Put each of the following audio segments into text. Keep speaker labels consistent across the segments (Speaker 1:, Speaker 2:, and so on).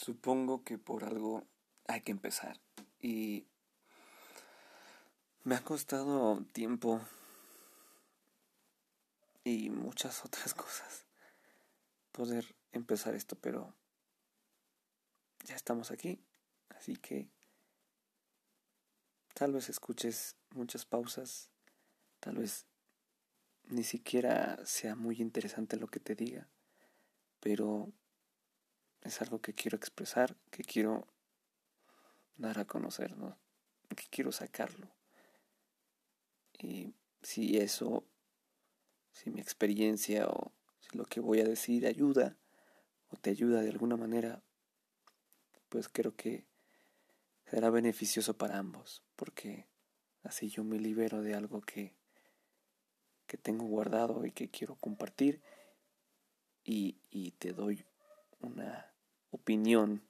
Speaker 1: Supongo que por algo hay que empezar. Y me ha costado tiempo y muchas otras cosas poder empezar esto, pero ya estamos aquí. Así que tal vez escuches muchas pausas, tal vez ni siquiera sea muy interesante lo que te diga, pero es algo que quiero expresar, que quiero dar a conocer, ¿no? que quiero sacarlo. Y si eso, si mi experiencia o si lo que voy a decir ayuda o te ayuda de alguna manera, pues creo que será beneficioso para ambos, porque así yo me libero de algo que, que tengo guardado y que quiero compartir y, y te doy una opinión,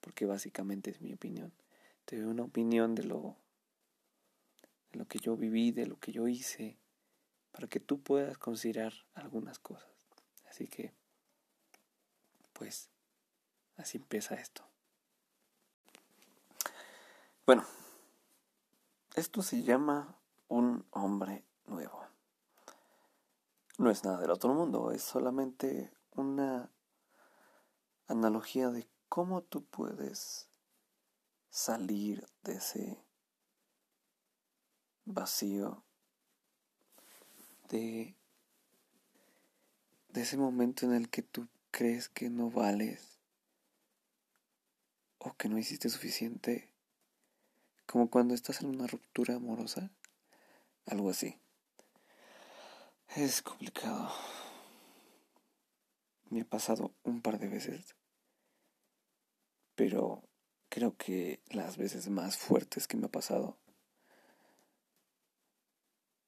Speaker 1: porque básicamente es mi opinión. Te doy una opinión de lo, de lo que yo viví, de lo que yo hice, para que tú puedas considerar algunas cosas. Así que, pues, así empieza esto. Bueno, esto se llama un hombre nuevo. No es nada del otro mundo, es solamente una analogía de cómo tú puedes salir de ese vacío, de, de ese momento en el que tú crees que no vales o que no hiciste suficiente, como cuando estás en una ruptura amorosa, algo así. Es complicado. Me ha pasado un par de veces pero creo que las veces más fuertes que me ha pasado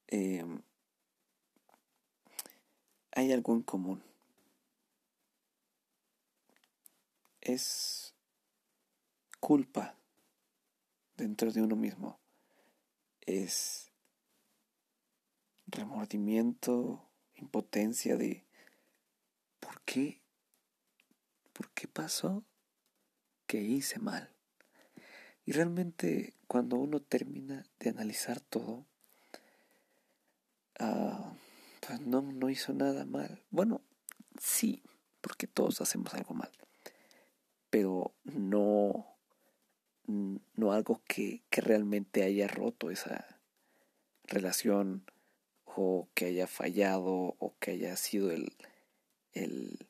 Speaker 1: em, hay algo en común. Es culpa dentro de uno mismo. Es remordimiento, impotencia de ¿por qué? ¿Por qué pasó? que hice mal. Y realmente cuando uno termina de analizar todo, ah, pues no, no hizo nada mal. Bueno, sí, porque todos hacemos algo mal. Pero no, no algo que, que realmente haya roto esa relación o que haya fallado o que haya sido el, el,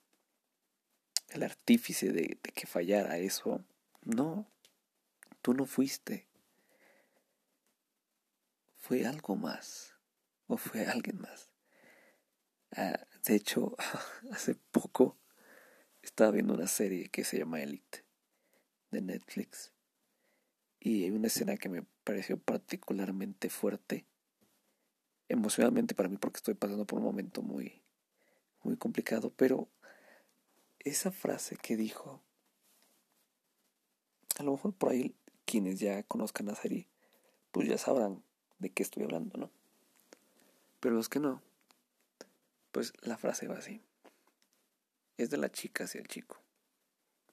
Speaker 1: el artífice de, que fallara eso. No, tú no fuiste. Fue algo más. O fue alguien más. Ah, de hecho, hace poco estaba viendo una serie que se llama Elite de Netflix. Y hay una escena que me pareció particularmente fuerte. Emocionalmente para mí porque estoy pasando por un momento muy, muy complicado. Pero esa frase que dijo, a lo mejor por ahí quienes ya conozcan a serie, pues ya sabrán de qué estoy hablando, ¿no? Pero los que no, pues la frase va así. Es de la chica hacia el chico.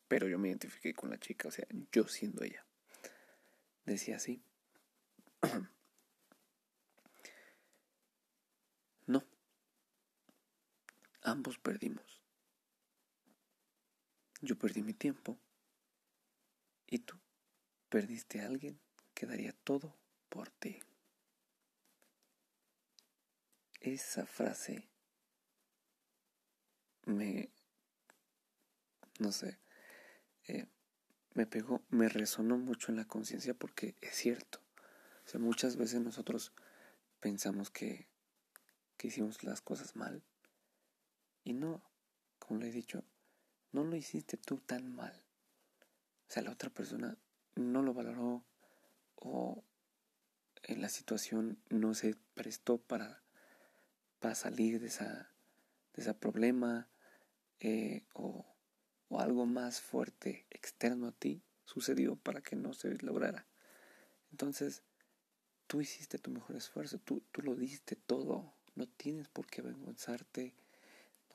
Speaker 1: Pero yo me identifiqué con la chica, o sea, yo siendo ella. Decía así. no. Ambos perdimos. Yo perdí mi tiempo y tú perdiste a alguien que daría todo por ti. Esa frase me, no sé, eh, me pegó, me resonó mucho en la conciencia porque es cierto. O sea, muchas veces nosotros pensamos que, que hicimos las cosas mal y no, como le he dicho, no lo hiciste tú tan mal. O sea, la otra persona no lo valoró o en la situación no se prestó para, para salir de esa de ese problema eh, o, o algo más fuerte externo a ti sucedió para que no se lograra. Entonces, tú hiciste tu mejor esfuerzo, tú, tú lo diste todo, no tienes por qué avergonzarte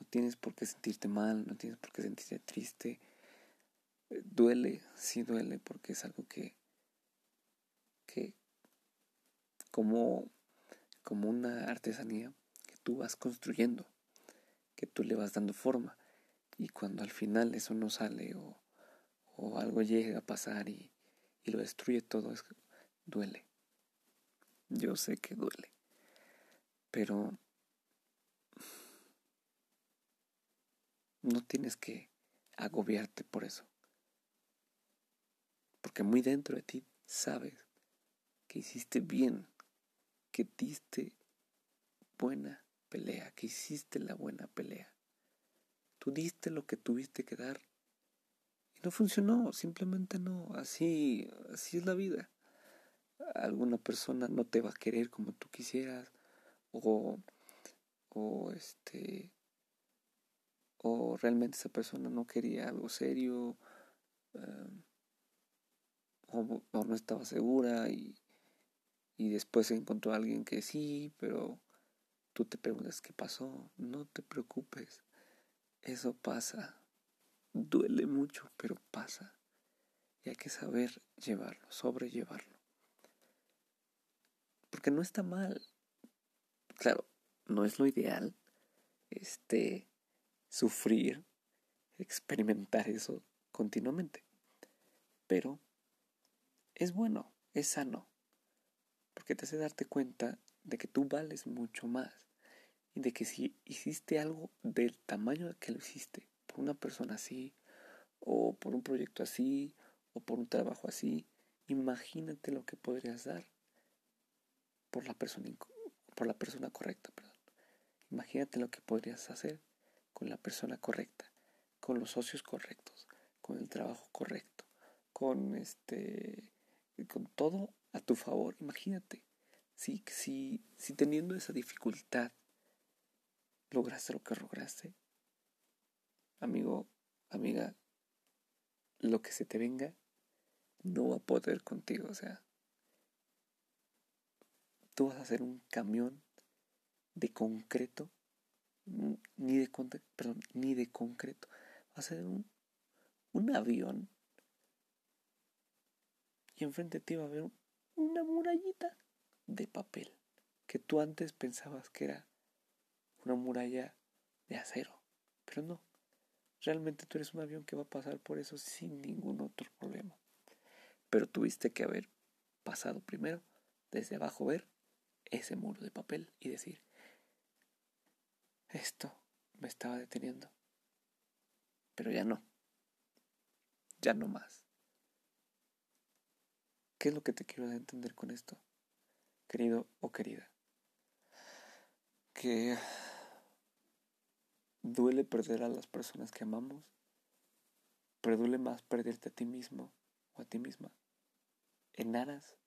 Speaker 1: no tienes por qué sentirte mal, no tienes por qué sentirte triste. duele, sí duele, porque es algo que, que como, como una artesanía que tú vas construyendo, que tú le vas dando forma, y cuando al final eso no sale o, o algo llega a pasar y, y lo destruye todo, es, duele. Yo sé que duele, pero no tienes que agobiarte por eso. Porque muy dentro de ti sabes que hiciste bien, que diste buena pelea, que hiciste la buena pelea. Tú diste lo que tuviste que dar y no funcionó, simplemente no. Así, así es la vida. Alguna persona no te va a querer como tú quisieras o, o este o realmente esa persona no quería algo serio em, o, no estaba segura y, y después encontró a alguien que sí, pero tú te preguntas qué pasó. No te preocupes, eso pasa. Duele mucho, pero pasa. Y hay que saber llevarlo, sobrellevarlo. Porque no está mal. Claro, no es lo ideal. Este sufrir, experimentar eso continuamente. Pero es bueno, es sano, porque te hace darte cuenta de que tú vales mucho más y de que si hiciste algo del tamaño que lo hiciste por una persona así, o por un proyecto así, o por un trabajo así, imagínate lo que podrías dar por la persona, por la persona correcta. Perdón. Imagínate lo que podrías hacer con la persona correcta, con los socios correctos, con el trabajo correcto, con este con todo a tu favor. Imagínate, si, si, si teniendo esa dificultad lograste lo que lograste, amigo, amiga, lo que se te venga no va a poder contigo. O sea, tú vas a hacer un camión de concreto ni de, ni de concreto. Va a ser un, un avión. Y enfrente de ti va a haber una murallita de papel. Que tú antes pensabas que era una muralla de acero. Pero no. Realmente tú eres un avión que va a pasar por eso sin ningún otro problema. Pero tuviste que haber pasado primero desde abajo ver ese muro de papel y decir, esto me estaba deteniendo. Pero ya no. Ya no más. ¿Qué es lo que te quiero entender con esto? Querido o querida. Que duele perder a las personas que amamos, pero duele más perderte a ti mismo o a ti misma en aras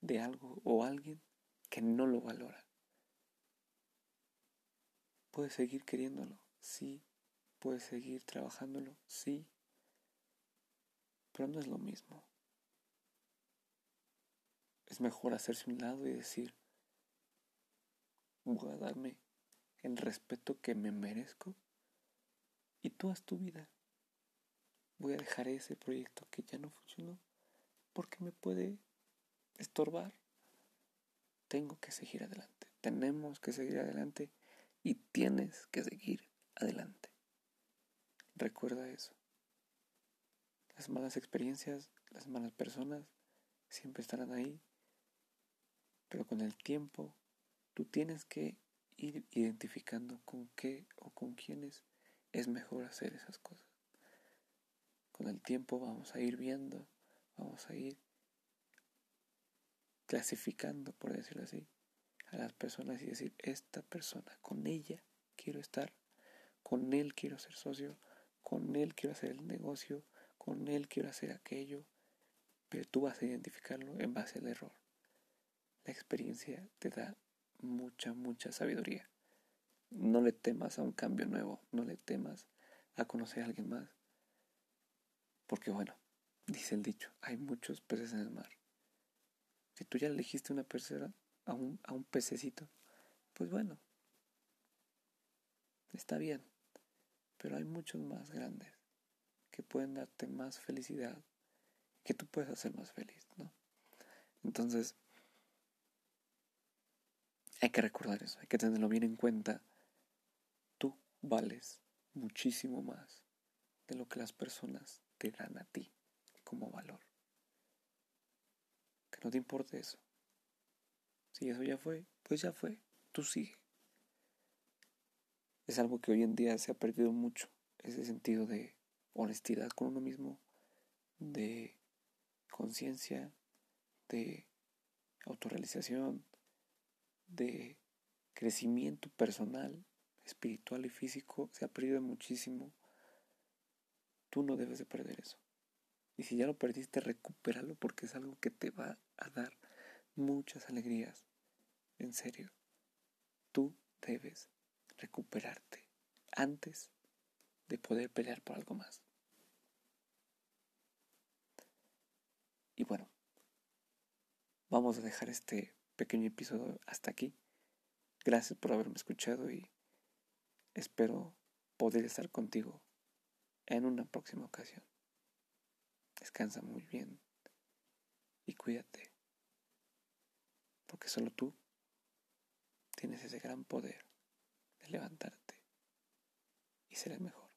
Speaker 1: de algo o alguien que no lo valora. Puedes seguir queriéndolo, sí. Puedes seguir trabajándolo, sí. Pero no es lo mismo. Es mejor hacerse un lado y decir, voy a darme el respeto que me merezco y tú haz tu vida. Voy a dejar ese proyecto que ya no funcionó porque me puede estorbar. Tengo que seguir adelante. Tenemos que seguir adelante y tienes que seguir adelante. Recuerda eso. Las malas experiencias, las malas personas siempre estarán ahí, pero con el tiempo tú tienes que ir identificando con qué o con quiénes es mejor hacer esas cosas. Con el tiempo vamos a ir viendo, vamos a ir clasificando, por decirlo así, a las personas y decir, esta persona, con ella quiero estar, con él quiero ser socio, con él quiero hacer el negocio, con él quiero hacer aquello, pero tú vas a identificarlo en base al error. La experiencia te da mucha, mucha sabiduría. No le temas a un cambio nuevo, no le temas a conocer a alguien más. Porque bueno, dice el dicho, hay muchos peces en el mar. Si tú ya elegiste una persona, a un, a un pececito, pues bueno, está bien. Pero hay muchos más grandes que pueden darte más felicidad, que tú puedes hacer más feliz, ¿no? Entonces, hay que recordar eso, hay que tenerlo bien en cuenta. Tú vales muchísimo más de lo que las personas te dan a ti como valor. Que no te importe eso. Si eso ya fue, pues ya fue, tú sigue. Es algo que hoy en día se ha perdido mucho, ese sentido de honestidad con uno mismo, de conciencia, de autorrealización, de crecimiento personal, espiritual y físico, se ha perdido muchísimo. Tú no debes de perder eso. Y si ya lo perdiste, recupéralo porque es algo que te va a dar muchas alegrías. En serio, tú debes recuperarte antes de poder pelear por algo más. Y bueno, vamos a dejar este pequeño episodio hasta aquí. Gracias por haberme escuchado y espero poder estar contigo en una próxima ocasión. Descansa muy bien y cuídate, porque solo tú tienes ese gran poder de levantarte y ser el mejor.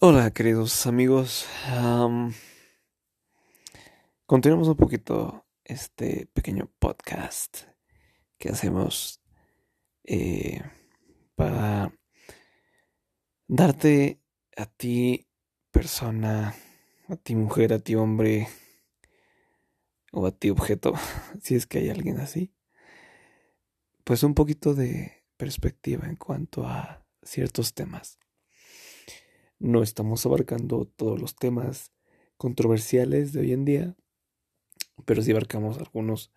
Speaker 1: Hola queridos amigos, continuamos un poquito este pequeño podcast que hacemos eh, para darte a ti persona, a ti mujer, a ti hombre o a ti objeto, si es que hay alguien así, pues un poquito de perspectiva en cuanto a ciertos temas. No estamos abarcando todos los temas controversiales de hoy en día, pero sí abarcamos algunos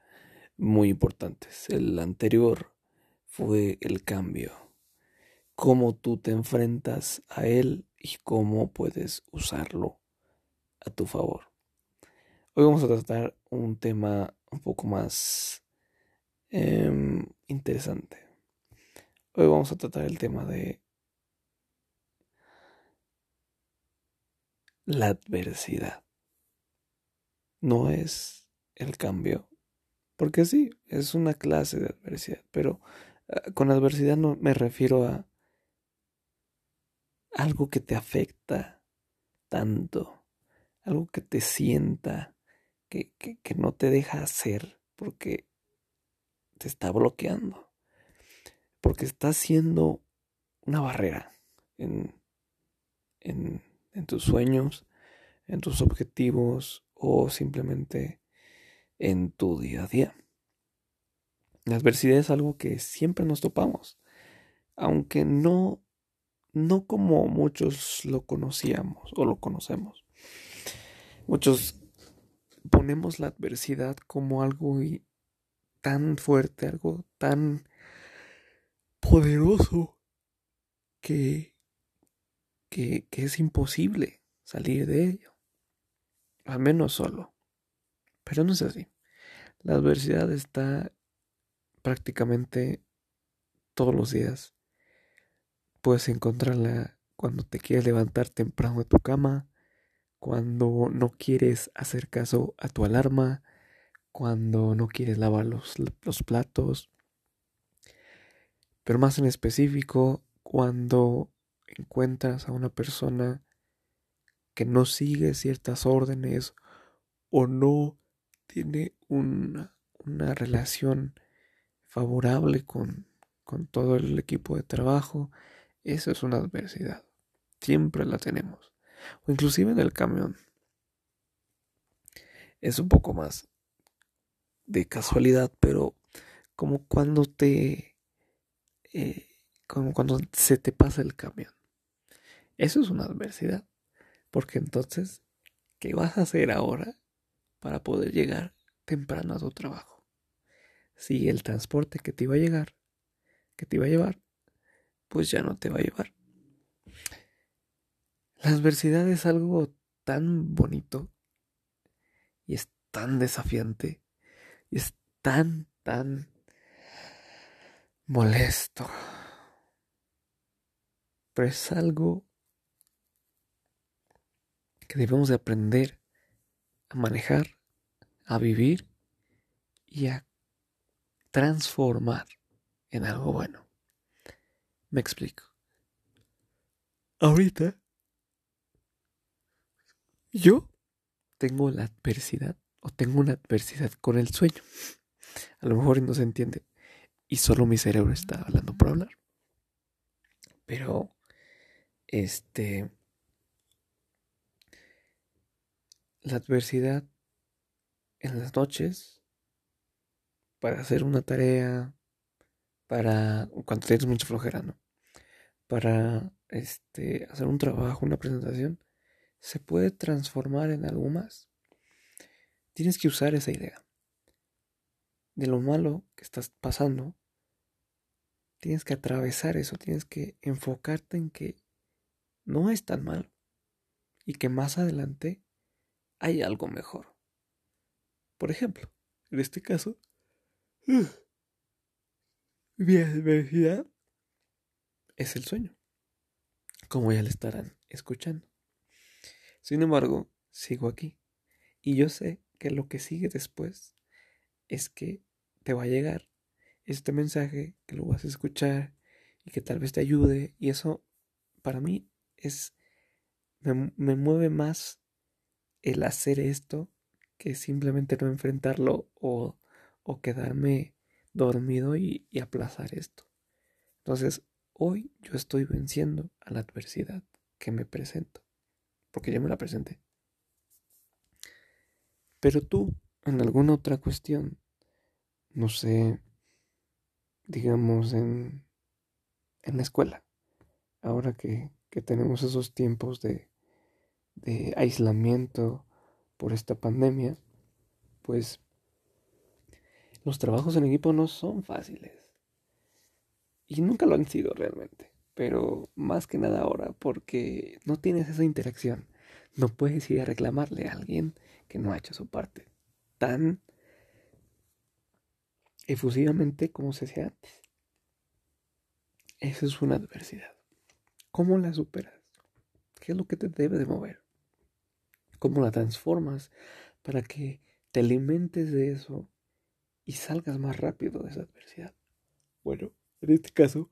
Speaker 1: muy importantes. El anterior fue el cambio, cómo tú te enfrentas a él y cómo puedes usarlo a tu favor. Hoy vamos a tratar un tema un poco más em, interesante. Hoy vamos a tratar el tema de la adversidad. No es el cambio. Porque sí, es una clase de adversidad. Pero ah, con adversidad no me refiero a algo que te afecta tanto. Algo que te sienta. Que, que, no te deja hacer. Porque te está bloqueando. Porque está siendo una barrera en, en en tus sueños, en tus objetivos o simplemente en tu día a día. La adversidad es algo que siempre nos topamos, aunque no no como muchos lo conocíamos o lo conocemos. Muchos ponemos la adversidad como algo tan fuerte, algo tan poderoso que que, es imposible salir de ello. Al menos solo. Pero no es así. La adversidad está prácticamente todos los días. Puedes encontrarla cuando te quieres levantar temprano de tu cama, cuando no quieres hacer caso a tu alarma, cuando no quieres lavar los, los platos, pero más en específico, cuando encuentras a una persona que no sigue ciertas órdenes o no tiene una, una relación favorable con, con todo el equipo de trabajo, eso es una adversidad. Siempre la tenemos. O inclusive en el camión. Es un poco más de casualidad, pero como cuando te... Eh, como cuando se te pasa el camión. Eso es una adversidad. Porque entonces, ¿qué vas a hacer ahora para poder llegar temprano a tu trabajo? Si el transporte que te iba a llegar, que te iba a llevar, pues ya no te va a llevar. La adversidad es algo tan bonito y es tan desafiante y es tan, tan molesto pero es algo que debemos de aprender a manejar, a vivir y a transformar en algo bueno. Me explico. Ahorita yo tengo la adversidad o tengo una adversidad con el sueño. A lo mejor no se entiende y solo mi cerebro está hablando por hablar. Pero este la adversidad en las noches para hacer una tarea, para cuando tienes mucha flojera, ¿no? Para este, hacer un trabajo, una presentación, se puede transformar en algo más. Tienes que usar esa idea. De lo malo que estás pasando, tienes que atravesar eso, tienes que enfocarte en que no es tan malo y que más adelante hay algo mejor. Por ejemplo, en este caso, mi adversidad es el sueño, como ya le estarán escuchando. Sin embargo, sigo aquí. Y yo sé que lo que sigue después es que te va a llegar este mensaje, que lo vas a escuchar y que tal vez te ayude. Y eso para mí es me, me mueve más el hacer esto que simplemente no enfrentarlo o, o quedarme dormido y, y aplazar esto. Entonces, hoy yo estoy venciendo a la adversidad que me presento, porque ya me la presenté. Pero tú, en alguna otra cuestión, no sé, digamos en, en la escuela, ahora que, que tenemos esos tiempos de, de aislamiento por esta pandemia, pues los trabajos en equipo no son fáciles. Y nunca lo han sido realmente. Pero más que nada ahora, porque no tienes esa interacción. No puedes ir a reclamarle a alguien que no ha hecho su parte tan efusivamente como se hacía antes. Esa es una adversidad. ¿Cómo la superas? ¿Qué es lo que te debe de mover? cómo la transformas para que te alimentes de eso y salgas más rápido de esa adversidad. Bueno, en este caso,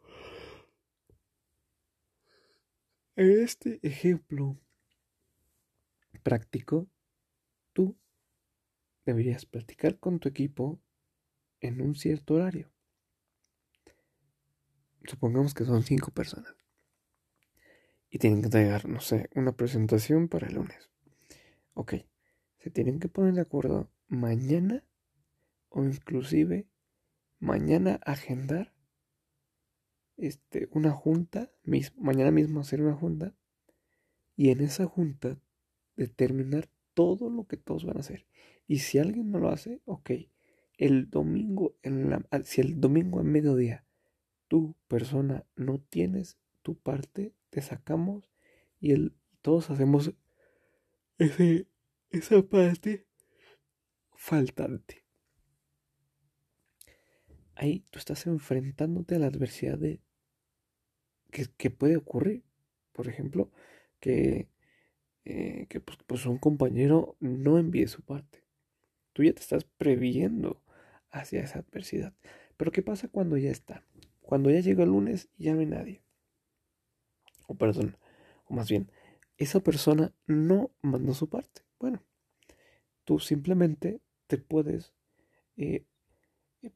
Speaker 1: este ejemplo práctico, tú deberías practicar con tu equipo en un cierto horario. Supongamos que son cinco personas. Y tienen que entregar, no sé, una presentación para el lunes. Ok, se tienen que poner de acuerdo mañana o inclusive mañana agendar este, una junta, mañana mismo hacer una junta y en esa junta determinar todo lo que todos van a hacer. Y si alguien no lo hace, ok, el domingo, en la, si el domingo a mediodía tu persona no tienes tu parte, te sacamos y el, todos hacemos ese, esa parte faltante. Ahí tú estás enfrentándote a la adversidad de que, puede ocurrir. Por ejemplo, que, eh, que pues, pues, un compañero no envíe su parte. Tú ya te estás previendo hacia esa adversidad. Pero ¿qué pasa cuando ya está? Cuando ya llega el lunes y ya no hay nadie. O perdón, o más bien, esa persona no mandó su parte. Bueno, tú simplemente te puedes eh,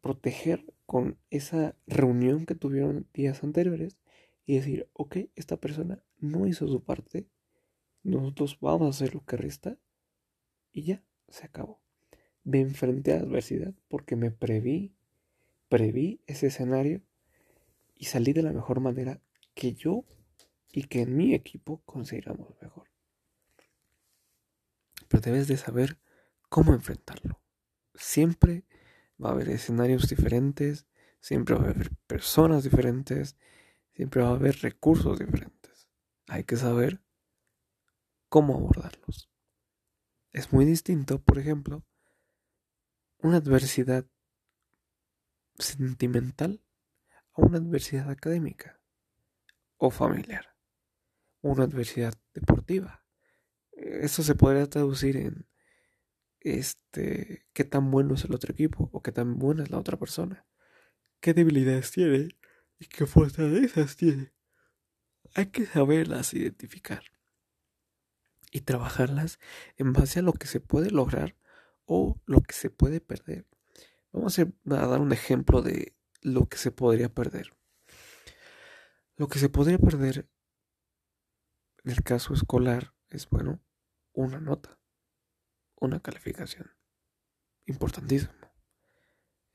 Speaker 1: proteger con esa reunión que tuvieron días anteriores y decir, ok, esta persona no hizo su parte, nosotros vamos a hacer lo que resta y ya, se acabó. Me enfrenté a la adversidad porque me preví, preví ese escenario y salí de la mejor manera que yo y que en mi equipo consideramos mejor. Pero debes de saber cómo enfrentarlo. Siempre va a haber escenarios diferentes, siempre va a haber personas diferentes, siempre va a haber recursos diferentes. Hay que saber cómo abordarlos. Es muy distinto, por ejemplo, una adversidad sentimental a una adversidad académica o familiar. una adversidad deportiva. Eso se podría traducir en este qué tan bueno es el otro equipo o qué tan buena es la otra persona. Qué debilidades tiene y qué fortalezas tiene. Hay que saberlas identificar y trabajarlas en base a lo que se puede lograr o lo que se puede perder. Vamos a, dar un ejemplo de lo que se podría perder. Lo que se podría perder en el caso escolar es, bueno, una nota, una calificación. Importantísimo.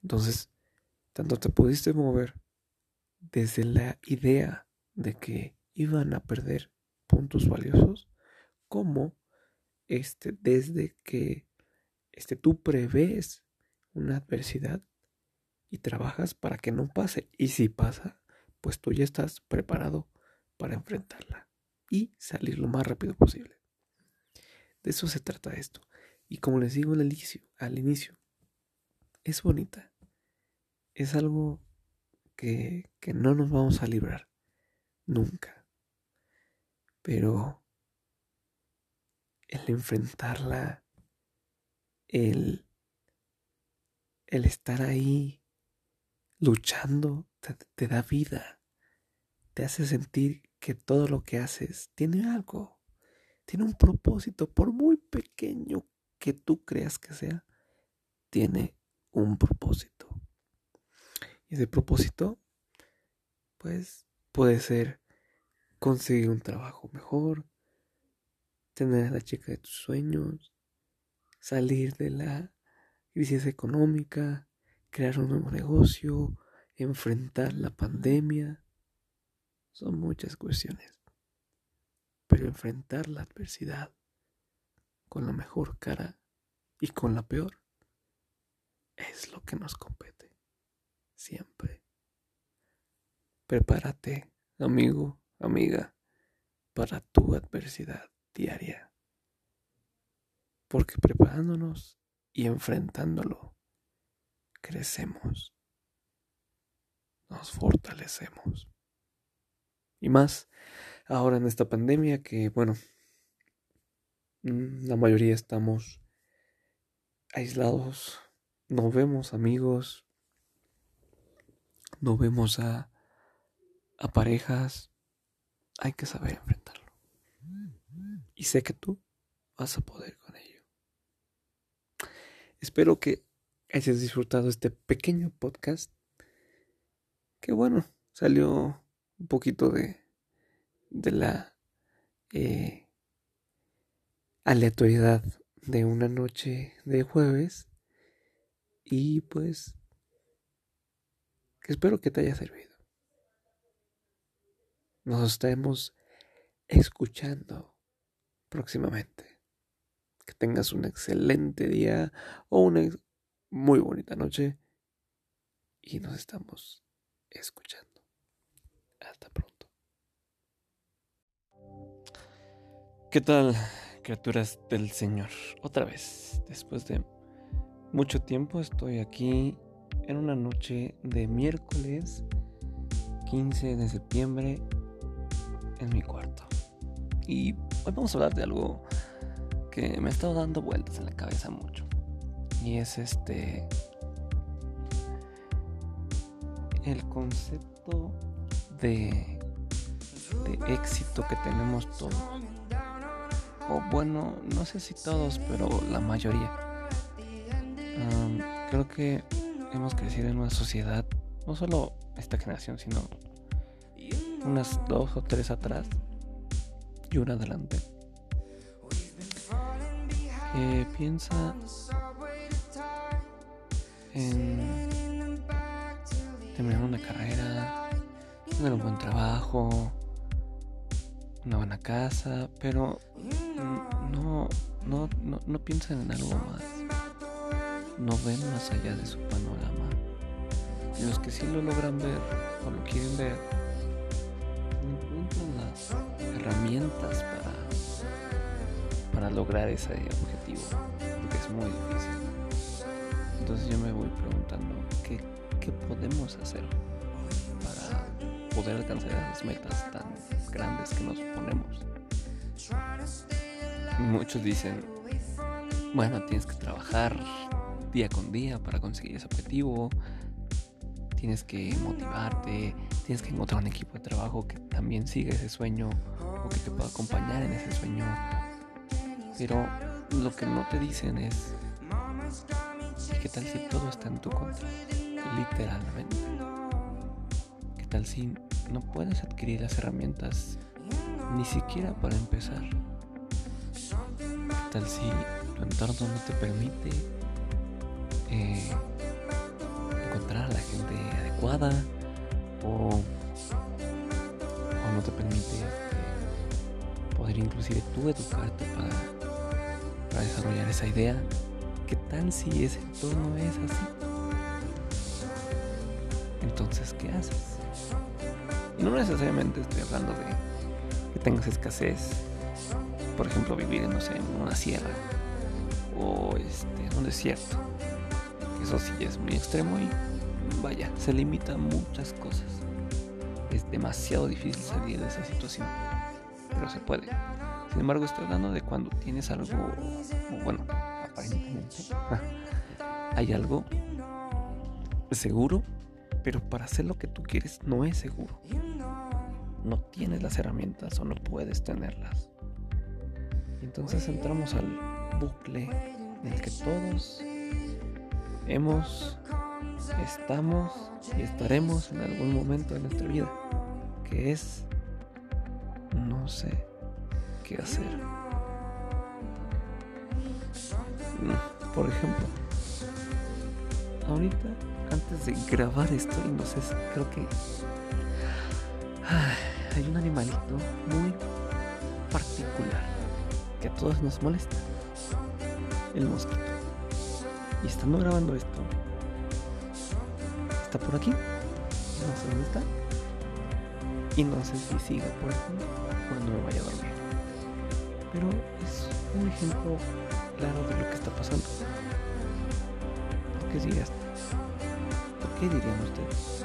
Speaker 1: Entonces, tanto te pudiste mover desde la idea de que iban a perder puntos valiosos, como este, desde que este, tú prevés una adversidad y trabajas para que no pase. Y si pasa, pues tú ya estás preparado para enfrentarla y salir lo más rápido posible. De eso se trata esto. Y como les digo al inicio, al inicio es bonita. Es algo que, que no nos vamos a librar. Nunca. Pero el enfrentarla, el el estar ahí luchando te, da vida, te hace sentir que todo lo que haces tiene algo, tiene un propósito, por muy pequeño que tú creas que sea, tiene un propósito. Y ese propósito, pues, puede ser conseguir un trabajo mejor, tener a la chica de tus sueños, salir de la crisis económica, crear un nuevo negocio, enfrentar la pandemia. Son muchas cuestiones. Pero enfrentar la adversidad con la mejor cara y con la peor es lo que nos compete. Siempre. Prepárate, amigo, amiga, para tu adversidad diaria. Porque preparándonos y enfrentándolo, crecemos, nos fortalecemos. Y más ahora en esta pandemia que, bueno, mm, la mayoría estamos aislados, no vemos amigos, no vemos a, parejas, hay que saber enfrentarlo. Y sé que tú vas a poder con ello. Espero que hayas disfrutado este pequeño podcast. Que bueno, salió un poquito de, de la eh, aleatoriedad de una noche de jueves. Y pues espero que te haya servido. Nos estaremos escuchando próximamente que tengas un excelente día o una muy bonita noche y nos estamos escuchando. Hasta pronto. ¿Qué tal, criaturas del Señor? Otra vez, después de mucho tiempo estoy aquí en una noche de miércoles 15 de septiembre en mi cuarto. Y hoy vamos a hablar de algo que me ha estado dando vueltas en la cabeza mucho. Y es este. El concepto de, éxito que tenemos todos. O bueno, no sé si todos, pero la mayoría. creo que hemos crecido en una sociedad, no solo esta generación, sino unas dos o tres atrás y una adelante eh, piensa en terminar una carrera, tener un buen trabajo, una buena casa, pero no, no, no, no piensan en algo más. No ven más allá de su panorama. Y los que sí lo logran ver o lo quieren ver, encuentran las herramientas para para lograr ese objetivo, porque es muy difícil. Entonces yo me voy preguntando, ¿qué, qué podemos hacer para poder alcanzar esas metas tan grandes que nos ponemos. Muchos dicen, bueno, tienes que trabajar día con día para conseguir ese objetivo, tienes que motivarte, tienes que encontrar un equipo de trabajo que también siga ese sueño o que te pueda acompañar en ese sueño. Pero lo que no te dicen es, ¿qué tal si todo está en tu contra? Literalmente. ¿Qué tal si no puedes adquirir las herramientas ni siquiera para empezar? ¿Qué tal si tu entorno no te permite eh, encontrar a la gente adecuada o, no te permite este, poder inclusive tú educarte para, para desarrollar esa idea? ¿Qué tal si ese entorno es así? Entonces, ¿qué haces? Y no necesariamente estoy hablando de que tengas escasez, por ejemplo, vivir, no sé, en una sierra o este, en un desierto. Eso es muy extremo y vaya, se limita a muchas cosas. Es demasiado difícil salir de esa situación, pero se puede. Sin embargo, estoy hablando de cuando tienes algo, bueno, aparentemente hay algo seguro, pero para hacer lo que tú quieres no es seguro. No tienes las herramientas o no puedes tenerlas. Entonces entramos al bucle en el que todos hemos, estamos y estaremos en algún momento de nuestra vida, que es no sé qué hacer. Por ejemplo, ahorita, antes de grabar esto, y no sé, creo que hay un animalito muy particular que a todos nos molesta. El mosquito. Y estando grabando esto, está por aquí. No sé dónde está. Y no sé si siga por aquí cuando me vaya a dormir. Pero es un ejemplo claro de lo que está pasando. ¿Por qué dirías? ¿Por qué dirían ustedes?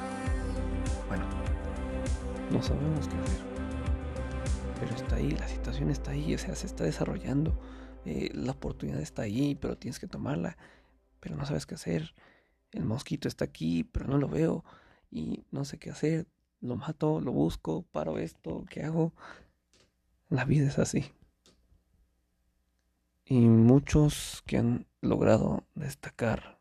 Speaker 1: Bueno, no sabemos qué hacer. Pero está ahí, la situación está ahí, o sea, se está desarrollando. Eh, la oportunidad está ahí, pero tienes que tomarla. Pero no sabes qué hacer. El mosquito está aquí, pero no lo veo. Y no sé qué hacer. Lo mato, lo busco, paro esto, ¿qué hago? La vida es así. Y muchos que han logrado destacar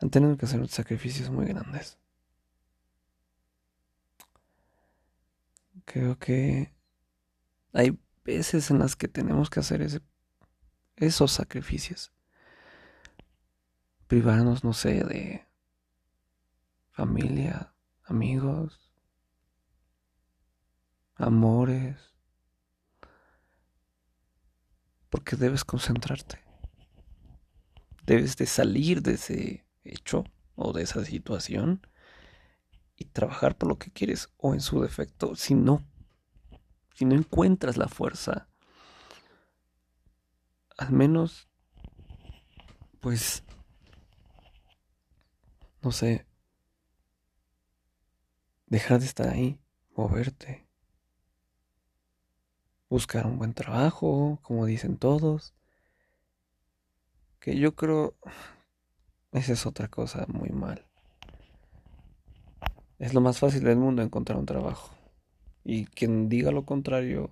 Speaker 1: han tenido que hacer sacrificios muy grandes. Creo que hay veces en las que tenemos que hacer ese, esos sacrificios. Privarnos, no sé, de familia, amigos, amores. Porque debes concentrarte. Debes de salir de ese hecho o de esa situación y trabajar por lo que quieres o en su defecto, si no, si no encuentras la fuerza, al menos, pues, no sé, dejar de estar ahí, moverte, buscar un buen trabajo, como dicen todos, que yo creo, esa es otra cosa muy mal. Es lo más fácil del mundo encontrar un trabajo. Y quien diga lo contrario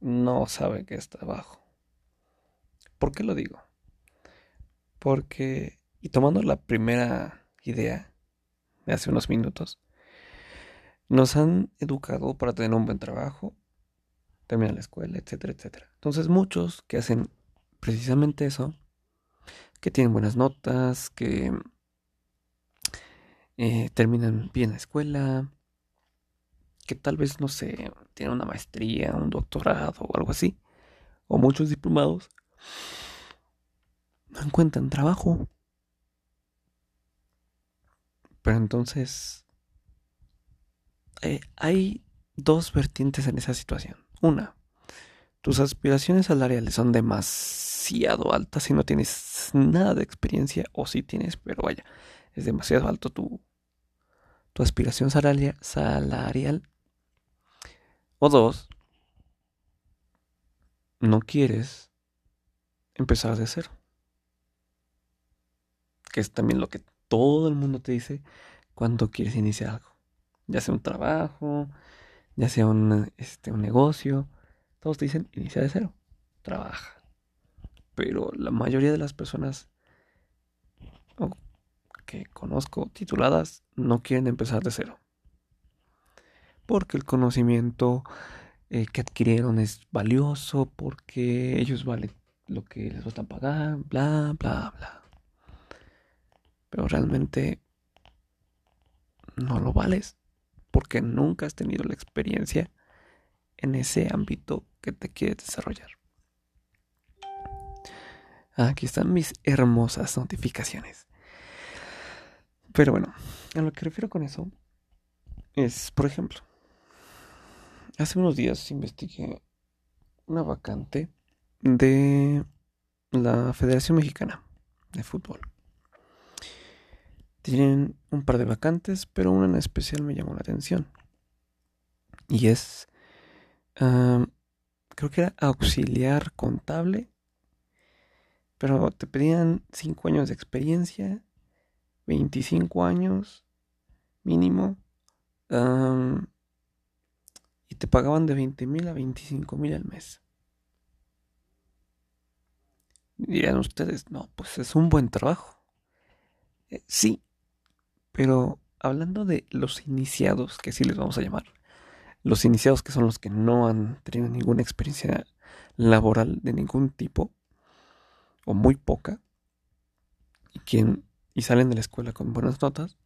Speaker 1: no sabe que es trabajo. ¿Por qué lo digo? Porque, y tomando la primera idea de hace unos minutos, nos han educado para tener un buen trabajo, terminar la escuela, etcétera, etcétera. Entonces muchos que hacen precisamente eso, que tienen buenas notas, que eh, terminan bien la escuela, que tal vez, no sé, tienen una maestría, un doctorado o algo así, o muchos diplomados, no encuentran trabajo. Pero entonces, eh, hay dos vertientes en esa situación. Una, tus aspiraciones salariales son demasiado altas si no tienes nada de experiencia, o si tienes, pero vaya, es demasiado alto tu, tu aspiración salarial. O dos, no quieres empezar de cero. Que es también lo que todo el mundo te dice cuando quieres iniciar algo. Ya sea un trabajo, ya sea un, este, un negocio. Todos te dicen, inicia de cero, trabaja. Pero la mayoría de las personas que conozco tituladas no quieren empezar de cero. Porque el conocimiento eh, que adquirieron es valioso, porque ellos valen lo que les a pagar, bla, bla, bla. Pero realmente no lo vales porque nunca has tenido la experiencia en ese ámbito que te quieres desarrollar. Aquí están mis hermosas notificaciones. Pero bueno, a lo que refiero con eso es, por ejemplo, hace unos días investigué una vacante de la Federación Mexicana de Fútbol. Tienen un par de vacantes, pero una en especial me llamó la atención. Y es, creo que era auxiliar contable, pero te pedían 5 años de experiencia, 25 años mínimo, y te pagaban de 20 mil a 25 mil al mes. Dirían ustedes, no, pues es un buen trabajo. Eh, sí, pero hablando de los iniciados, que sí les vamos a llamar, los iniciados que son los que no han tenido ninguna experiencia laboral de ningún tipo, o muy poca, y, quien, y salen de la escuela con buenas notas,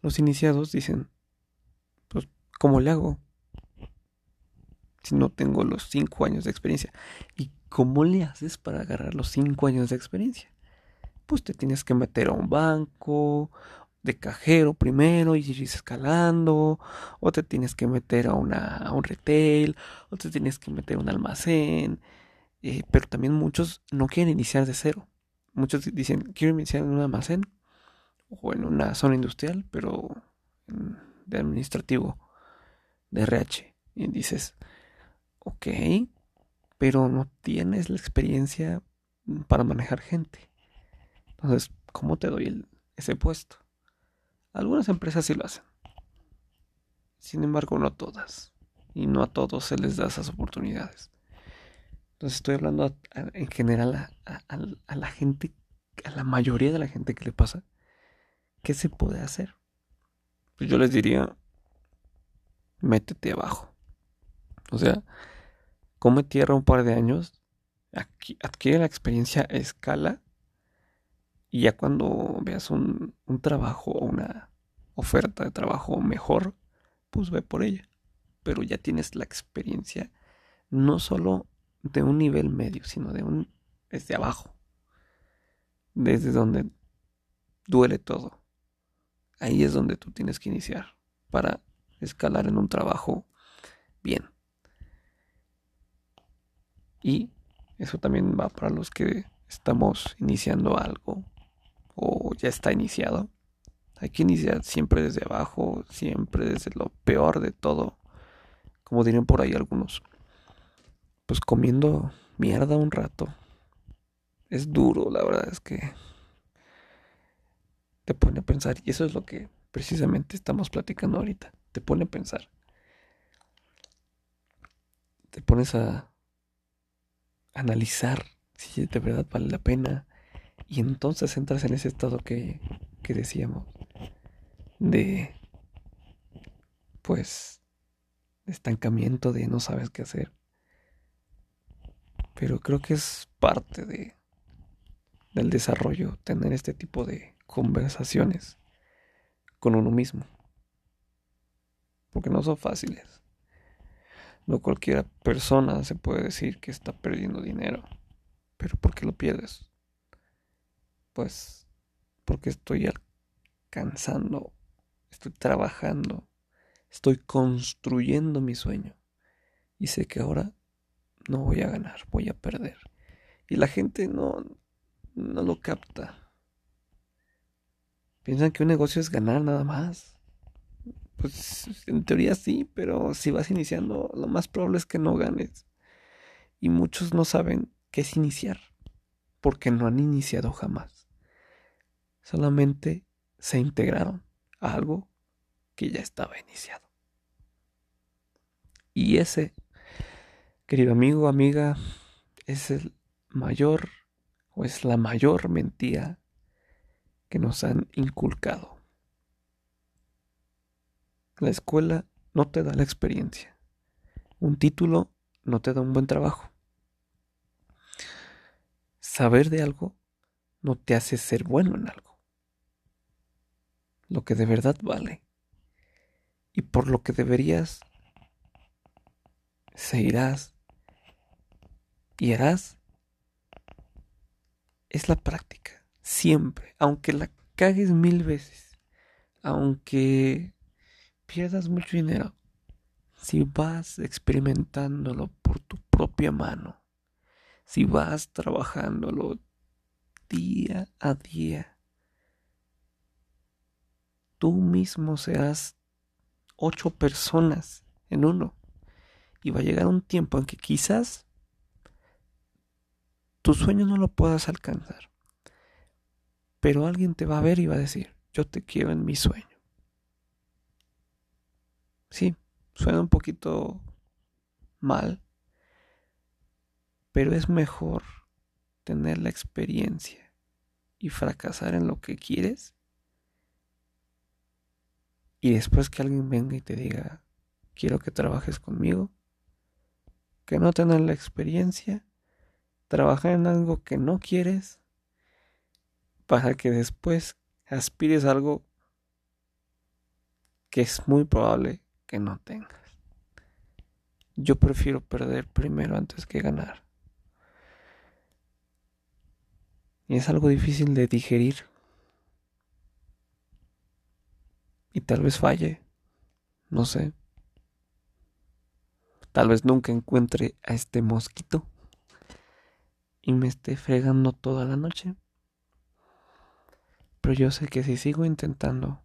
Speaker 1: los iniciados dicen, pues, ¿cómo le hago? Si no tengo los cinco años de experiencia. ¿Y cómo le haces para agarrar los cinco años de experiencia? Pues te tienes que meter a un banco de cajero primero y ir escalando, o te tienes que meter a, una, un retail, o te tienes que meter a un almacén, eh, pero también muchos no quieren iniciar de cero. Muchos dicen, quiero iniciar en un almacén o en una zona industrial, pero de administrativo, de RH. Y dices, ok, pero no tienes la experiencia para manejar gente. Entonces, ¿cómo te doy ese puesto? Algunas empresas sí lo hacen. Sin embargo, no todas. Y no a todos se les da esas oportunidades. Entonces estoy hablando en general a, la gente, a la mayoría de la gente que le pasa. ¿Qué se puede hacer? Pues yo les diría, métete abajo. O sea, come tierra un par de años, adquiere la experiencia a escala y ya cuando veas un, trabajo o una oferta de trabajo mejor, pues ve por ella. Pero ya tienes la experiencia no solo de un nivel medio, sino de un desde abajo. Desde donde duele todo. Ahí es donde tú tienes que iniciar para escalar en un trabajo bien. Y eso también va para los que estamos iniciando algo o ya está iniciado. Hay que iniciar siempre desde abajo, siempre desde lo peor de todo. Como dirían por ahí algunos. Pues comiendo mierda un rato. Es duro, la verdad es que te pone a pensar. Y eso es lo que precisamente estamos platicando ahorita. Te pone a pensar. Te pones a analizar si de verdad vale la pena y entonces entras en ese estado que, que decíamos, de, pues, estancamiento, de no sabes qué hacer. Pero creo que es parte de, del desarrollo tener este tipo de conversaciones con uno mismo. Porque no son fáciles. No cualquier persona se puede decir que está perdiendo dinero. Pero ¿por qué lo pierdes? pues porque estoy alcanzando, estoy trabajando, estoy construyendo mi sueño y sé que ahora no voy a ganar, voy a perder. Y la gente no, no lo capta. Piensan que un negocio es ganar nada más. Pues en teoría sí, pero si vas iniciando, lo más probable es que no ganes. Y muchos no saben qué es iniciar, porque no han iniciado jamás. Solamente se integraron a algo que ya estaba iniciado. Y ese, querido amigo, amiga, es el mayor o es la mayor mentira que nos han inculcado. La escuela no te da la experiencia. Un título no te da un buen trabajo. Saber de algo no te hace ser bueno en algo. Lo que de verdad vale y por lo que deberías seguirás y harás es la práctica. Siempre, aunque la cagues mil veces, aunque pierdas mucho dinero, si vas experimentándolo por tu propia mano, si vas trabajándolo día a día, tú mismo serás ocho personas en uno. Y va a llegar un tiempo en que quizás tu sueño no lo puedas alcanzar. Pero alguien te va a ver y va a decir, yo te quiero en mi sueño. Sí, suena un poquito mal, pero es mejor tener la experiencia y fracasar en lo que quieres y después que alguien venga y te diga, quiero que trabajes conmigo, que no tener la experiencia, trabajar en algo que no quieres, para que después aspires a algo que es muy probable que no tengas. Yo prefiero perder primero antes que ganar. Y es algo difícil de digerir. Y tal vez falle. No sé. Tal vez nunca encuentre a este mosquito y me esté fregando toda la noche. Pero yo sé que si sigo intentando,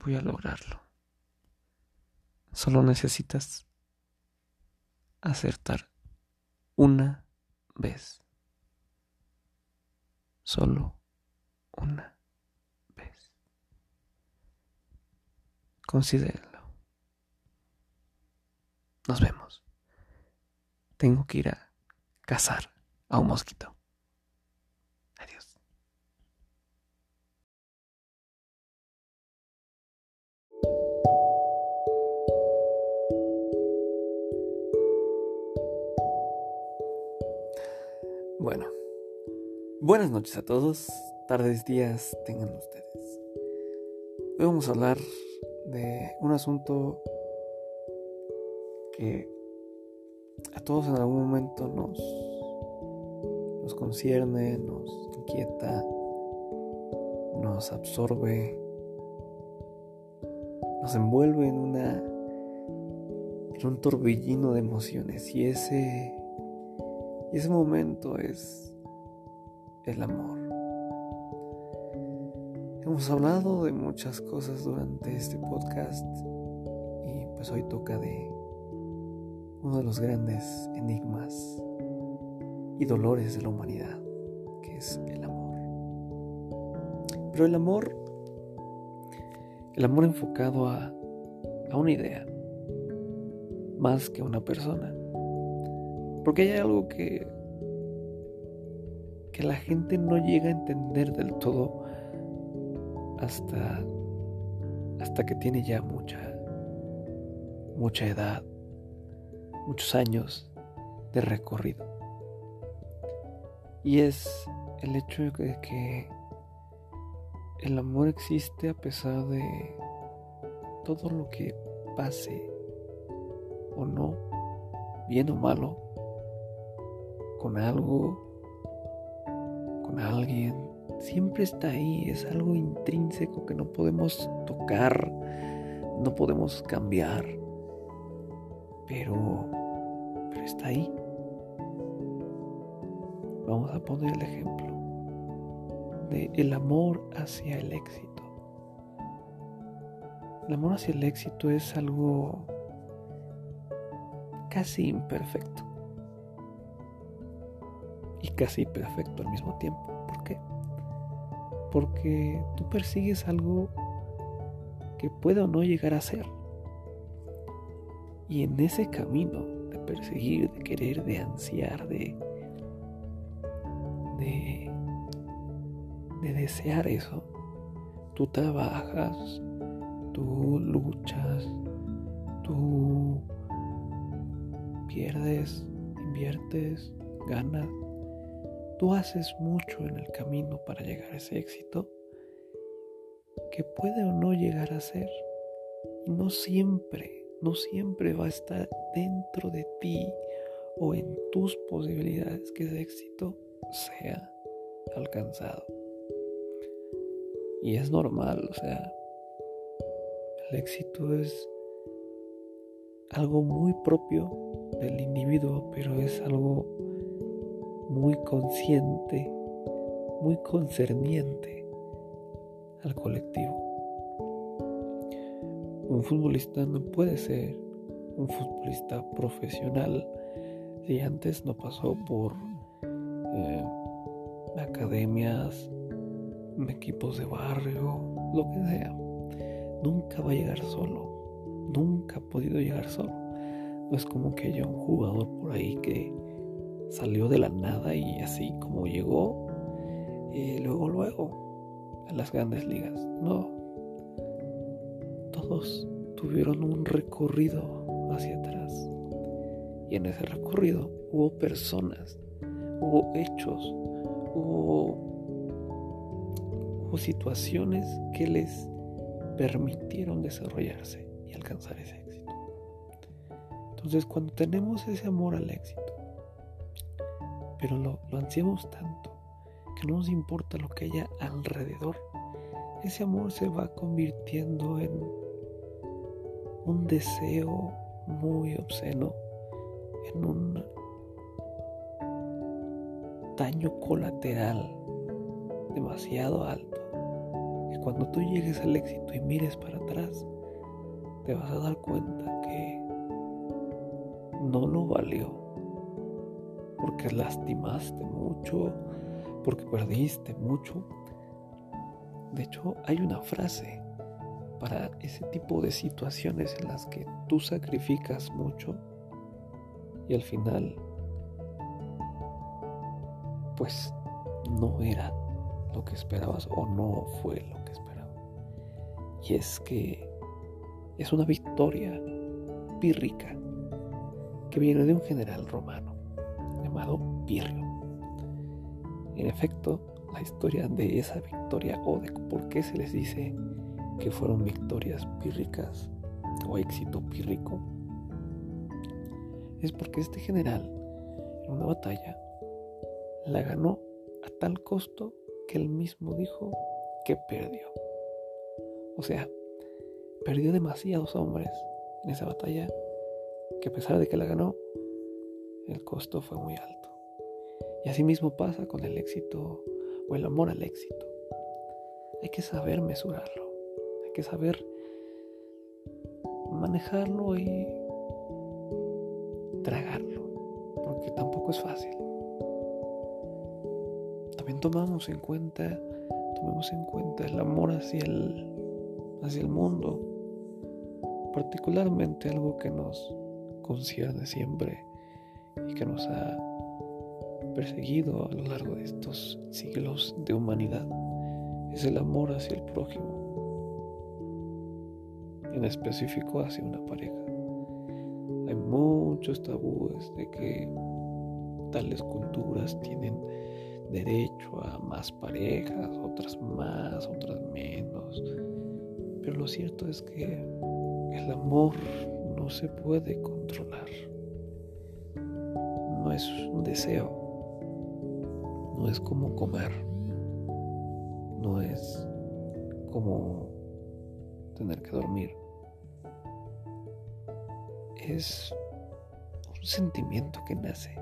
Speaker 1: voy a lograrlo. Solo necesitas acertar una vez. Solo una vez. Considérenlo. Nos vemos. Tengo que ir a cazar a un mosquito. Bueno, buenas noches a todos, tardes, días tengan ustedes. Hoy vamos a hablar de un asunto que a todos en algún momento nos, nos concierne, nos inquieta, nos absorbe, nos envuelve en una en un torbellino de emociones y ese y ese momento es el amor. Hemos hablado de muchas cosas durante este podcast y pues hoy toca de uno de los grandes enigmas y dolores de la humanidad, que es el amor. Pero el amor, el amor enfocado a, a una idea, más que a una persona. Porque hay algo que, que la gente no llega a entender del todo hasta, hasta que tiene ya mucha, mucha edad, muchos años de recorrido. Y es el hecho de que el amor existe a pesar de todo lo que pase o no, bien o malo, con algo, con alguien, siempre está ahí, es algo intrínseco que no podemos tocar, no podemos cambiar, pero, pero está ahí. Vamos a poner el ejemplo de el amor hacia el éxito. El amor hacia el éxito es algo casi imperfecto. Y casi perfecto al mismo tiempo. ¿Por qué? Porque tú persigues algo que puede o no llegar a ser. Y en ese camino de perseguir, de querer, de ansiar, de, de, de desear eso, tú trabajas, tú luchas, tú pierdes, inviertes, ganas. Tú haces mucho en el camino para llegar a ese éxito que puede o no llegar a ser. No siempre, no siempre va a estar dentro de ti o en tus posibilidades que ese éxito sea alcanzado. Y es normal, o sea, el éxito es algo muy propio del individuo, pero es algo muy consciente, muy concerniente al colectivo. Un futbolista no puede ser un futbolista profesional si antes no pasó por eh, academias, equipos de barrio, lo que sea nunca va a llegar solo. Nunca ha podido llegar solo. No es como que haya un jugador por ahí que salió de la nada y así como llegó, luego, luego, a las grandes ligas. No. Todos tuvieron un recorrido hacia atrás. Y en ese recorrido hubo personas, hubo hechos, hubo, hubo situaciones que les permitieron desarrollarse y alcanzar ese éxito. Entonces cuando tenemos ese amor al éxito, pero lo, ansiamos tanto que no nos importa lo que haya alrededor, ese amor se va convirtiendo en un deseo muy obsceno, en un daño colateral demasiado alto cuando tú llegues al éxito y mires para atrás, te vas a dar cuenta que no lo valió. Porque lastimaste mucho, porque perdiste mucho. De hecho, hay una frase para ese tipo de situaciones en las que tú sacrificas mucho y al final, pues no era lo que esperabas o no fue lo que esperabas. Y es que es una victoria pírrica que viene de un general romano llamado Pirrio. En efecto, la historia de esa victoria o de por qué se les dice que fueron victorias pírricas o éxito pírrico es porque este general en una batalla la ganó a tal costo que él mismo dijo que perdió. O sea, perdió demasiados hombres en esa batalla que a pesar de que la ganó, el costo fue muy alto. Y así mismo pasa con el éxito o el amor al éxito. Hay que saber mesurarlo, hay que saber manejarlo y tragarlo, porque tampoco es fácil tomamos en cuenta, tomemos en cuenta el amor hacia el, hacia el mundo, particularmente algo que nos concierne siempre y que nos ha perseguido a lo largo de estos siglos de humanidad, es el amor hacia el prójimo, en específico hacia una pareja. Hay muchos tabúes de que tales culturas tienen derecho a más parejas, otras más, otras menos. Pero lo cierto es que el amor no se puede controlar. No es un deseo. No es como comer. No es como tener que dormir. Es un sentimiento que nace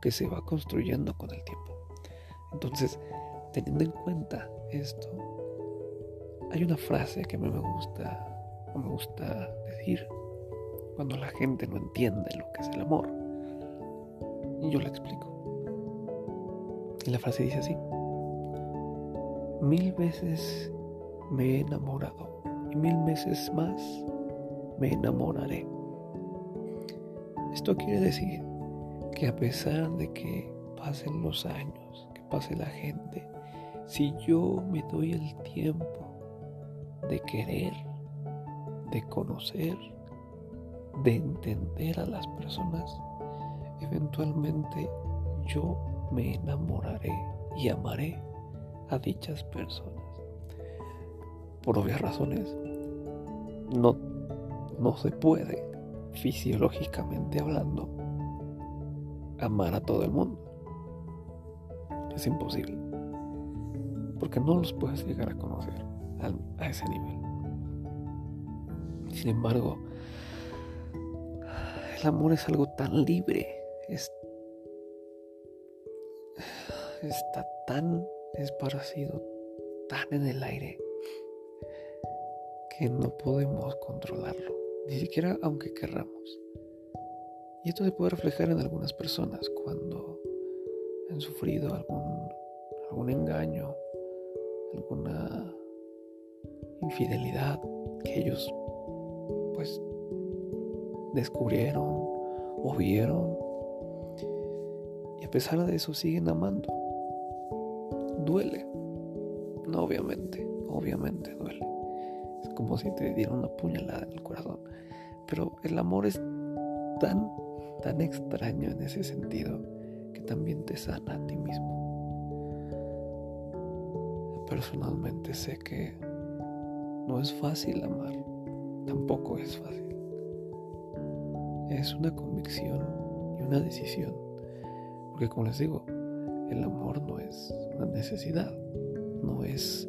Speaker 1: que se va construyendo con el tiempo. Entonces, teniendo en cuenta esto, hay una frase que a mí me gusta, o me gusta decir cuando la gente no entiende lo que es el amor. Y yo le explico. Y la frase dice así. Mil veces me he enamorado y mil veces más me enamoraré. Esto quiere decir que a pesar de que pasen los años, que pase la gente, si yo me doy el tiempo de querer, de conocer, de entender a las personas, eventualmente yo me enamoraré y amaré a dichas personas. Por obvias razones, no, no se puede, fisiológicamente hablando, amar a todo el mundo. Es imposible. Porque no los puedes llegar a conocer a ese nivel. Sin embargo, el amor es algo tan libre, está tan esparcido, tan en el aire, que no podemos controlarlo, ni siquiera aunque querramos. Y esto se puede reflejar en algunas personas cuando han sufrido algún, algún engaño, alguna infidelidad que ellos pues descubrieron o vieron y a pesar de eso siguen amando. Duele, no obviamente, obviamente duele. Es como si te dieran una puñalada en el corazón. Pero el amor es tan tan extraño en ese sentido que también te sana a ti mismo. Personalmente sé que no es fácil amar, tampoco es fácil. Es una convicción y una decisión, porque como les digo, el amor no es una necesidad, no es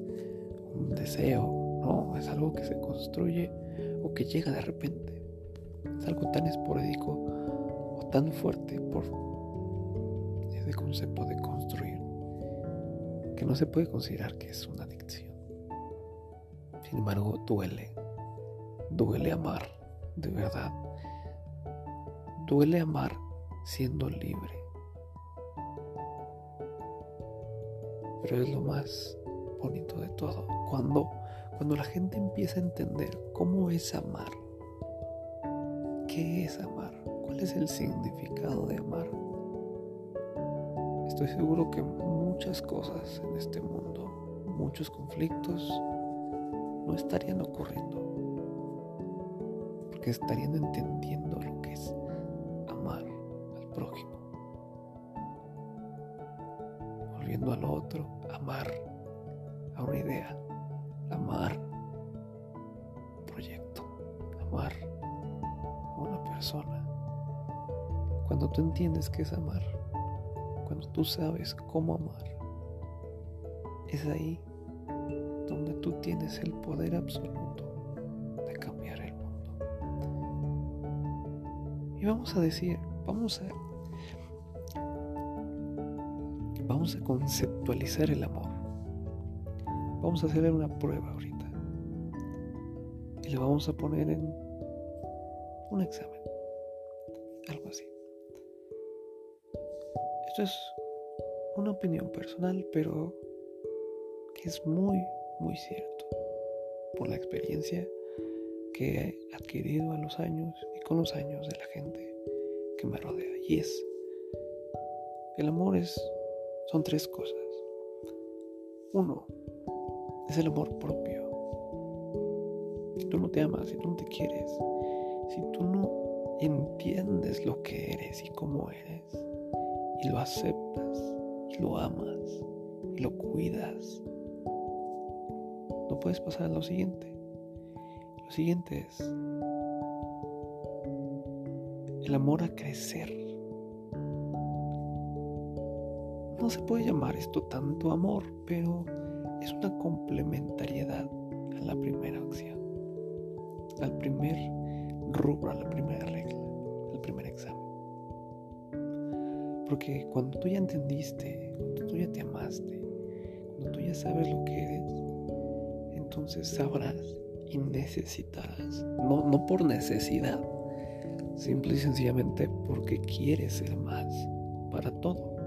Speaker 1: un deseo, no, es algo que se construye o que llega de repente. Es algo tan esporádico tan fuerte por ese concepto de construir que no se puede considerar que es una adicción. Sin embargo, duele, duele amar, de verdad. Duele amar siendo libre. Pero es lo más bonito de todo. Cuando, cuando la gente empieza a entender cómo es amar, qué es amar, ¿Cuál es el significado de amar? Estoy seguro que muchas cosas en este mundo, muchos conflictos, no estarían ocurriendo. Porque estarían entendiendo lo que es amar al prójimo. Entiendes qué es amar, cuando tú sabes cómo amar, es ahí donde tú tienes el poder absoluto de cambiar el mundo. Y vamos a decir, vamos a vamos a conceptualizar el amor. Vamos a hacer una prueba ahorita. Y le vamos a poner en un examen. Esto es una opinión personal, pero que es muy, muy cierto por la experiencia que he adquirido a los años y con los años de la gente que me rodea. Y es, el amor es, son tres cosas. Uno, es el amor propio. Si tú no te amas, si tú no te quieres, si tú no entiendes lo que eres y cómo eres, y lo aceptas y lo amas y lo cuidas, no puedes pasar a lo siguiente. Lo siguiente es el amor a crecer. No se puede llamar esto tanto amor, pero es una complementariedad a la primera acción, al primer rubro, a la primera regla, al primer examen. Porque cuando tú ya entendiste, cuando tú ya te amaste, cuando tú ya sabes lo que eres, entonces sabrás y necesitarás, no, no por necesidad, simple y sencillamente porque quieres ser más para todo.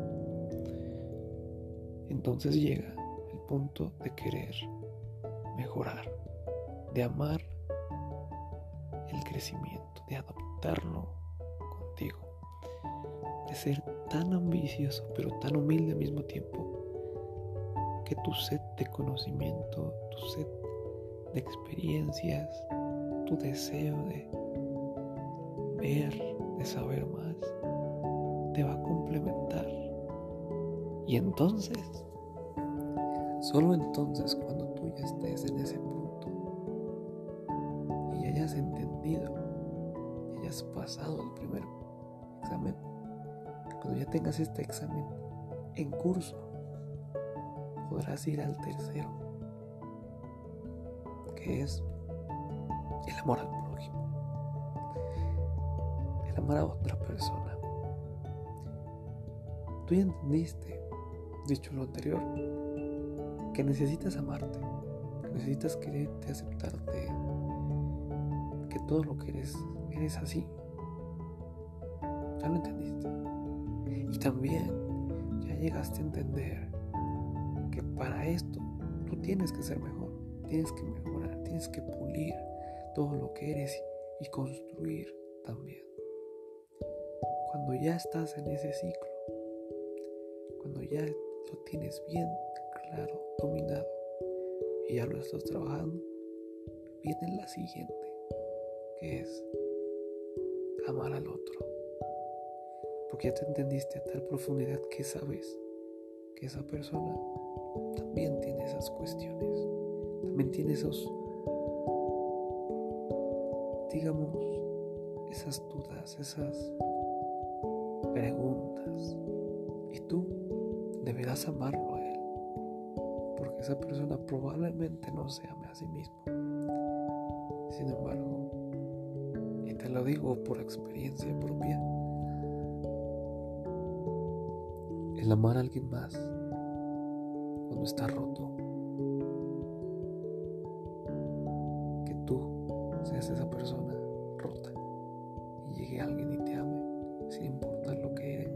Speaker 1: Entonces llega el punto de querer mejorar, de amar el crecimiento, de ser tan ambicioso pero tan humilde al mismo tiempo que tu sed de conocimiento, tu sed de experiencias, tu deseo de ver, de saber más, te va a complementar. Y entonces, solo entonces cuando tú ya estés en ese punto y hayas entendido hayas pasado el primer tengas este examen en curso, podrás ir al tercero, que es el amor al prójimo, el amar a otra persona. Tú ya entendiste, dicho lo anterior, que necesitas amarte, que necesitas quererte, aceptarte, que todo lo que eres, eres así. Ya lo entendiste. Y también ya llegaste a entender que para esto tú tienes que ser mejor, tienes que mejorar, tienes que pulir todo lo que eres y construir también. Cuando ya estás en ese ciclo, cuando ya lo tienes bien claro, dominado y ya lo estás trabajando, viene la siguiente, que es amar al otro. Porque ya te entendiste a tal profundidad que sabes que esa persona también tiene esas cuestiones, también tiene esos, digamos, esas dudas, esas preguntas. Y tú deberás amarlo a él, porque esa persona probablemente no se ame a sí mismo. Sin embargo, y te lo digo por experiencia propia, el amar a alguien más cuando está roto. Que tú seas esa persona rota y llegue alguien y te ame sin importar lo que eres.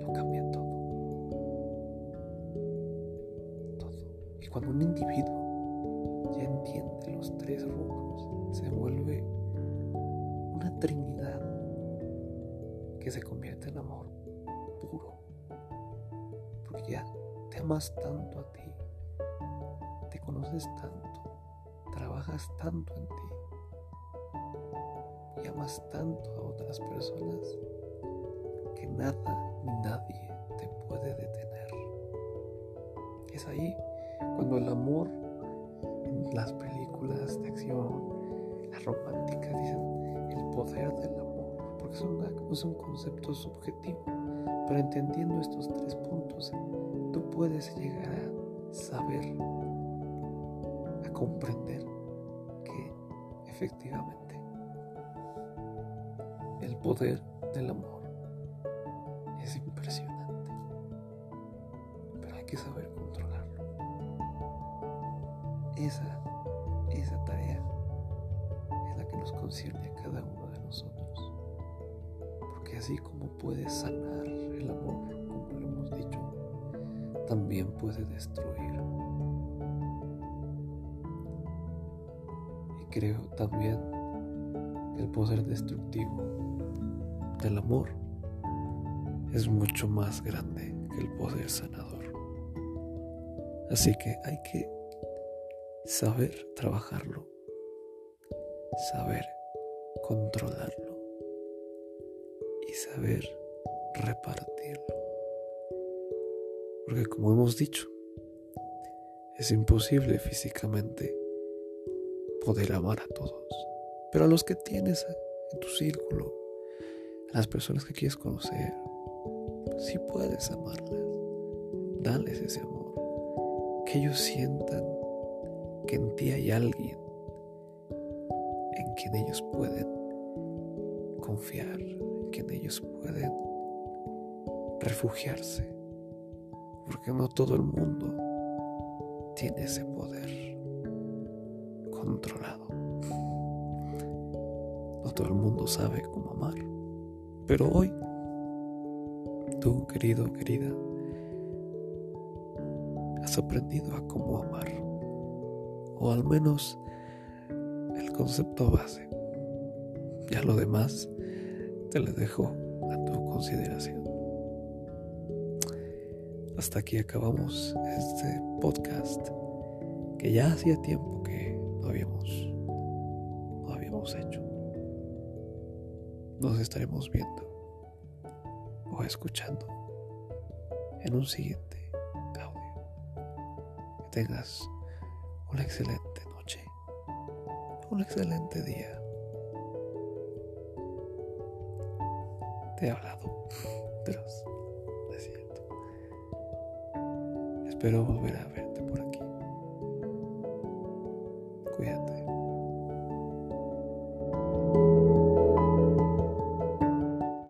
Speaker 1: Lo cambia todo. Todo. Y cuando un individuo ya entiende los tres rubros, se vuelve una trinidad que se convierte en amor puro porque ya te amas tanto a ti, te conoces tanto, trabajas tanto en ti y amas tanto a otras personas que nada ni nadie te puede detener. Es ahí cuando el amor es, un concepto subjetivo pero entendiendo estos tres puntos, tú puedes llegar a saber, a comprender que efectivamente el poder del amor también el poder destructivo del amor es mucho más grande que el poder sanador. Así que hay que saber trabajarlo, saber controlarlo y saber repartirlo. Porque como hemos dicho, es imposible físicamente poder amar a todos. Pero a los que tienes en tu círculo, a las personas que quieres conocer, si puedes amarlas. Dales ese amor. Que ellos sientan que en ti hay alguien en quien ellos pueden confiar, en quien ellos pueden refugiarse, porque no todo el mundo tiene ese poder controlado. No todo el mundo sabe cómo amar, pero hoy, tú, querido, querida, has aprendido a cómo amar, o al menos el concepto base. Ya lo demás te lo dejo a tu consideración. Hasta aquí acabamos este podcast que ya hacía tiempo estaremos viendo o escuchando en un siguiente audio. Que tengas una excelente noche, un excelente día. Te he hablado, pero es cierto. Espero volver a ver